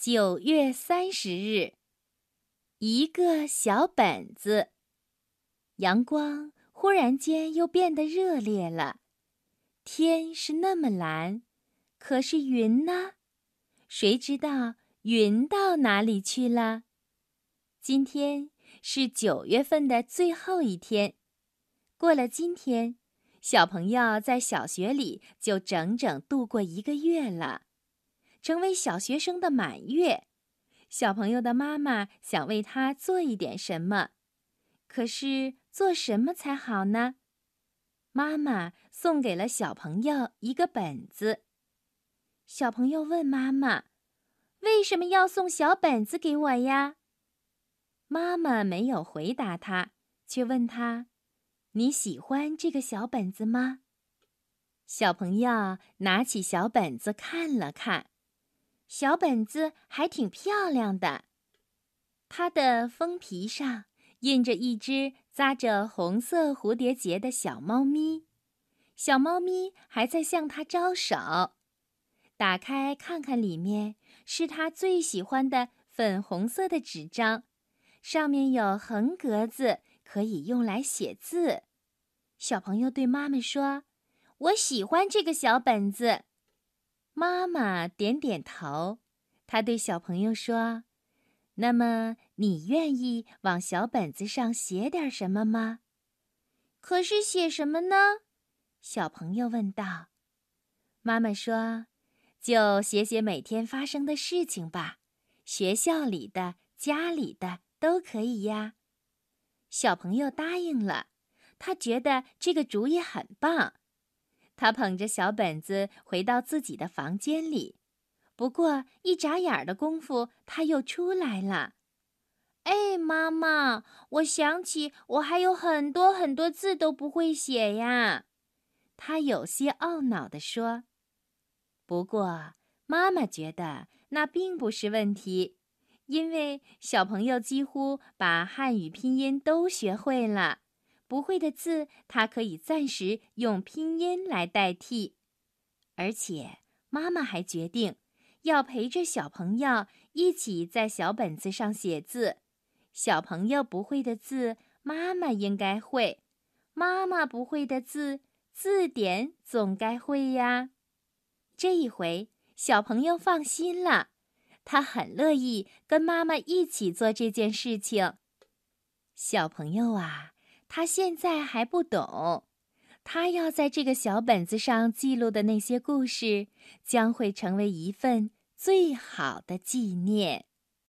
九月三十日，一个小本子。阳光忽然间又变得热烈了，天是那么蓝，可是云呢？谁知道云到哪里去了？今天是九月份的最后一天，过了今天。小朋友在小学里就整整度过一个月了，成为小学生的满月。小朋友的妈妈想为他做一点什么，可是做什么才好呢？妈妈送给了小朋友一个本子。小朋友问妈妈：“为什么要送小本子给我呀？”妈妈没有回答他，却问他。你喜欢这个小本子吗？小朋友拿起小本子看了看，小本子还挺漂亮的。它的封皮上印着一只扎着红色蝴蝶结的小猫咪，小猫咪还在向它招手。打开看看，里面是它最喜欢的粉红色的纸张，上面有横格子，可以用来写字。小朋友对妈妈说：“我喜欢这个小本子。”妈妈点点头。她对小朋友说：“那么你愿意往小本子上写点什么吗？”“可是写什么呢？”小朋友问道。妈妈说：“就写写每天发生的事情吧，学校里的、家里的都可以呀。”小朋友答应了。他觉得这个主意很棒，他捧着小本子回到自己的房间里。不过一眨眼的功夫，他又出来了。哎，妈妈，我想起我还有很多很多字都不会写呀，他有些懊恼地说。不过妈妈觉得那并不是问题，因为小朋友几乎把汉语拼音都学会了。不会的字，他可以暂时用拼音来代替，而且妈妈还决定要陪着小朋友一起在小本子上写字。小朋友不会的字，妈妈应该会；妈妈不会的字，字典总该会呀。这一回，小朋友放心了，他很乐意跟妈妈一起做这件事情。小朋友啊！他现在还不懂，他要在这个小本子上记录的那些故事，将会成为一份最好的纪念。